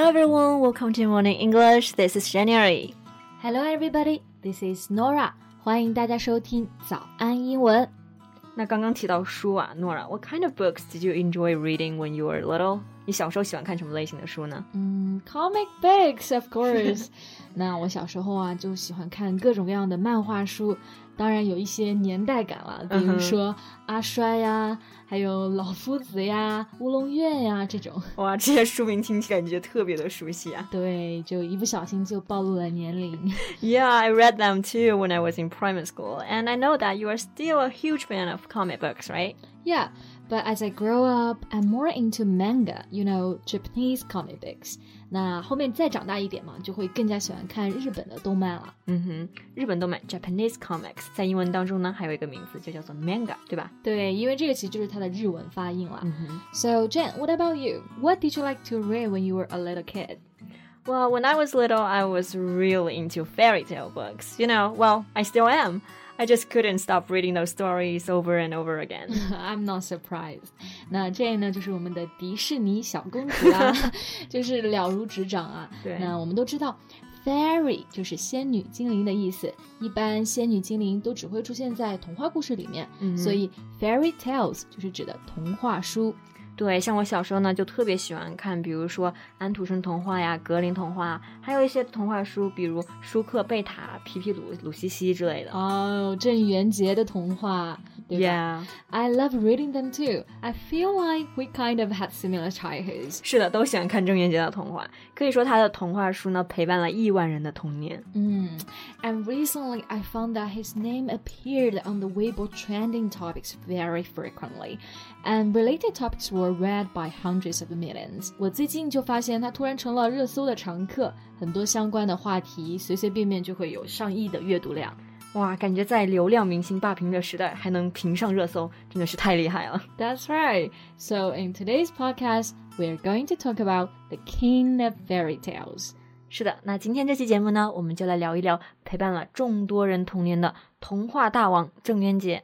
Hello everyone, welcome to Morning English. This is January. Hello everybody, this is Norah. 欢迎大家收听早安英文。那刚刚提到书啊，Norah, what kind of books did you enjoy reading when you were little? 你小时候喜欢看什么类型的书呢？嗯，comic books of course. 那我小时候啊，就喜欢看各种各样的漫画书。当然有一些年代感了，比如说阿衰呀，还有老夫子呀、乌龙院呀这种。哇，这些书名听起来感觉特别的熟悉啊！对，就一不小心就暴露了年龄。Yeah, I read them too when I was in primary school, and I know that you are still a huge fan of comic books, right? Yeah. But as I grow up, I'm more into manga, you know, Japanese comic books. 那后面再长大一点嘛，就会更加喜欢看日本的动漫了。嗯哼，日本动漫 Japanese comics 在英文当中呢，还有一个名字就叫做 manga，对吧？对，因为这个其实就是它的日文发音了。嗯哼。So Jen, what about you? What did you like to read when you were a little kid? Well, when I was little, I was really into fairy tale books. You know, well, I still am. I just couldn't stop reading those stories over and over again. I'm not surprised. 那这呢，就是我们的迪士尼小公主啊，就是了如指掌啊。对，那我们都知道，fairy 就是仙女精灵的意思。一般仙女精灵都只会出现在童话故事里面，嗯、所以 fairy tales 就是指的童话书。 对，像我小时候呢，就特别喜欢看，比如说安徒生童话呀、格林童话，还有一些童话书，比如舒克贝塔、皮皮鲁、鲁西西之类的。哦，郑渊洁的童话，对吧？Yeah，I love reading them too. I feel like we kind of had similar childhoods. 是的，都喜欢看郑渊洁的童话。可以说他的童话书呢，陪伴了亿万人的童年。嗯，And recently I found that his name appeared on the Weibo trending topics very frequently, and related topics were read by hundreds of millions。我最近就发现它突然成了热搜的常客，很多相关的话题随随便便就会有上亿的阅读量。哇，感觉在流量明星霸屏的时代还能评上热搜，真的是太厉害了。That's right. So in today's podcast, we are going to talk about the king of fairy tales. 是的，那今天这期节目呢，我们就来聊一聊陪伴了众多人童年的童话大王郑渊洁。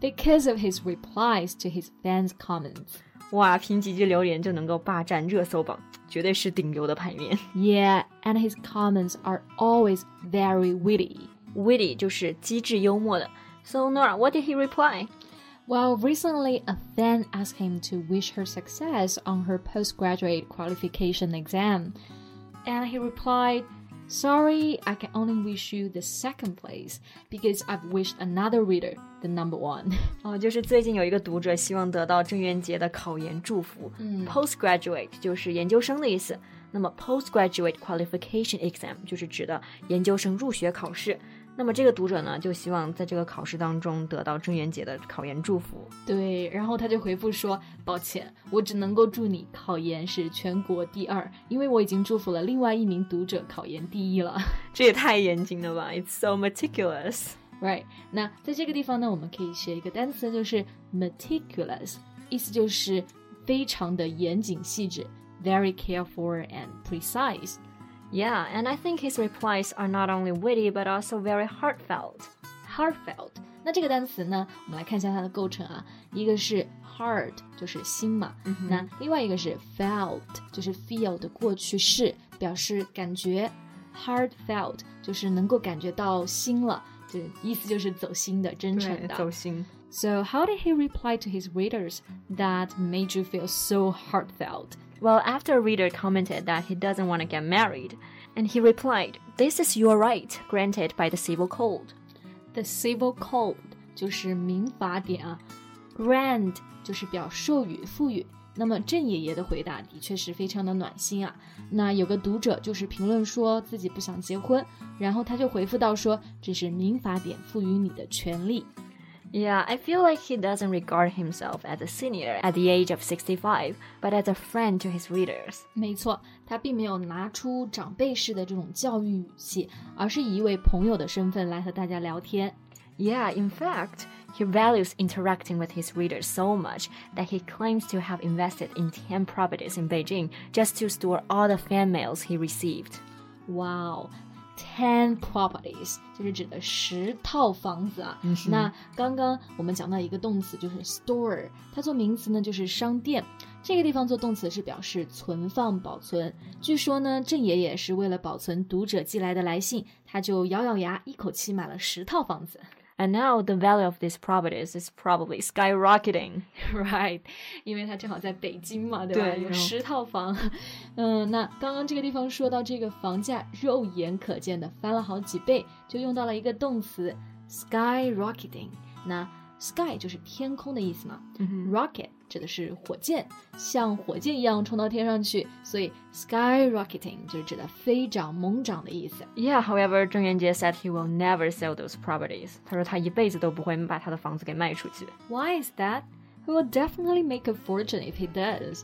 because of his replies to his fans' comments. 哇，凭几句留言就能够霸占热搜榜，绝对是顶流的牌面。Yeah, and his comments are always very witty. Witty So Norah, what did he reply? Well, recently a fan asked him to wish her success on her postgraduate qualification exam, and he replied. Sorry, I can only wish you the second place because I've wished another reader the number one. 哦，就是最近有一个读者希望得到郑渊洁的考研祝福。嗯，postgraduate 就是研究生的意思。那么 postgraduate qualification exam 就是指的研究生入学考试。 那么这个读者呢，就希望在这个考试当中得到郑渊洁的考研祝福。对，然后他就回复说：“抱歉，我只能够祝你考研是全国第二，因为我已经祝福了另外一名读者考研第一了。”这也太严谨了吧！It's so meticulous, right？那在这个地方呢，我们可以学一个单词，就是 meticulous，意思就是非常的严谨细致，very careful and precise。Yeah, and I think his replies are not only witty but also very heartfelt. Heartfelt，那这个单词呢，我们来看一下它的构成啊。一个是 heart，就是心嘛。嗯、那另外一个是 felt，就是 feel 的过去式，表示感觉。Heartfelt 就是能够感觉到心了，就意思就是走心的、真诚的。走心。So how did he reply to his readers that made you feel so heartfelt? Well, after a reader commented that he doesn't want to get married, and he replied, This is your right, granted by the civil code. The civil code 就是民法典啊，grant 就是表授予、赋予。那么郑爷爷的回答的确是非常的暖心啊。那有个读者就是评论说自己不想结婚，然后他就回复到说这是民法典赋予你的权利。 Yeah, I feel like he doesn't regard himself as a senior at the age of 65, but as a friend to his readers. 没错，他并没有拿出长辈式的这种教育语气，而是以一位朋友的身份来和大家聊天。Yeah, in fact, he values interacting with his readers so much that he claims to have invested in 10 properties in Beijing just to store all the fan mails he received. Wow, Ten properties 就是指的十套房子啊。那刚刚我们讲到一个动词，就是 store，它做名词呢就是商店。这个地方做动词是表示存放、保存。据说呢，郑爷爷是为了保存读者寄来的来信，他就咬咬牙，一口气买了十套房子。And now the value of these properties is probably skyrocketing, right? 因为它正好在北京嘛，对吧？有十套房。嗯，那刚刚这个地方说到这个房价肉眼可见的翻了好几倍，就用到了一个动词 skyrocketing。那 Sky 就是天空的意思嘛，rocket 指的是火箭，像火箭一样冲到天上去，所以 skyrocketing 就是指的飞涨、猛涨的意思。Yeah, however, 郑渊洁 said he will never sell those properties. 他说他一辈子都不会把他的房子给卖出去。Why is that? He will definitely make a fortune if he does.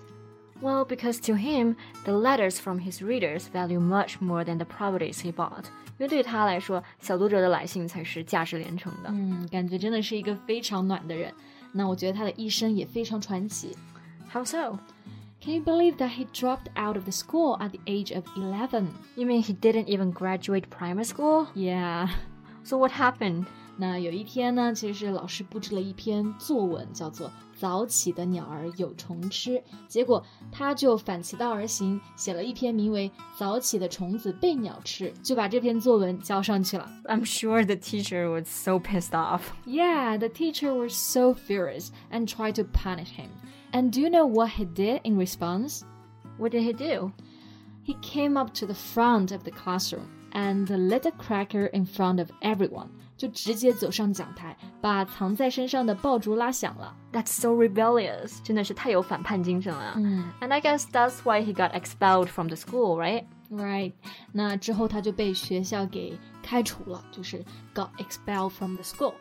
Well, because to him, the letters from his readers value much more than the properties he bought. 因为对他来说，小读者的来信才是价值连城的。嗯，感觉真的是一个非常暖的人。 那我觉得他的一生也非常传奇。How so? Can you believe that he dropped out of the school at the age of 11? You mean he didn't even graduate primary school? Yeah. So what happened? 那有一天呢，其实是老师布置了一篇作文，叫做《早起的鸟儿有虫吃》。结果他就反其道而行，写了一篇名为《早起的虫子被鸟吃》，就把这篇作文交上去了。I'm sure the teacher was so pissed off. Yeah, the teacher was so furious and tried to punish him. And do you know what he did in response? What did he do? He came up to the front of the classroom and lit a cracker in front of everyone. 就直接走上讲台，把藏在身上的爆竹拉响了。That's so rebellious，真的是太有反叛精神了。嗯，And I guess that's why he got expelled from the school, right? Right. 那之后他就被学校给开除了，就是 got expelled from the school.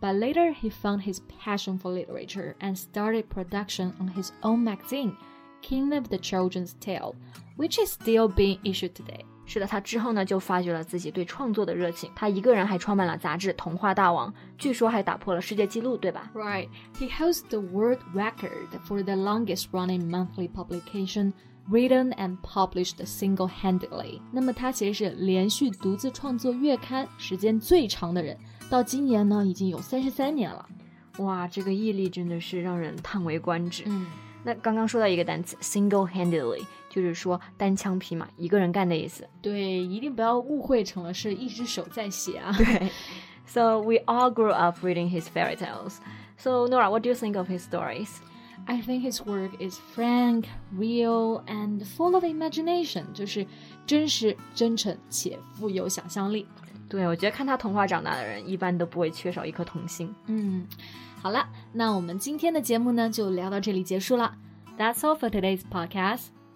But later he found his passion for literature and started production on his own magazine, King of the Children's Tale, which is still being issued today. 是的，他之后呢就发掘了自己对创作的热情。他一个人还创办了杂志《童话大王》，据说还打破了世界纪录，对吧？Right, he holds the world record for the longest-running monthly publication written and published single-handedly。那么他其实是连续独自创作月刊时间最长的人，到今年呢已经有三十三年了。哇，这个毅力真的是让人叹为观止。嗯。那刚刚说到一个单词 single-handedly，就是说单枪匹马，一个人干的意思。对，一定不要误会成了是一只手在写啊。对。So we all grew up reading his fairy tales. So Nora, what do you think of his stories? I think his work is frank, real, and full of imagination，就是真实、真诚且富有想象力。对，我觉得看他童话长大的人，一般都不会缺少一颗童心。嗯。好了，那我们今天的节目呢就聊到这里结束了。That's all for today's podcast.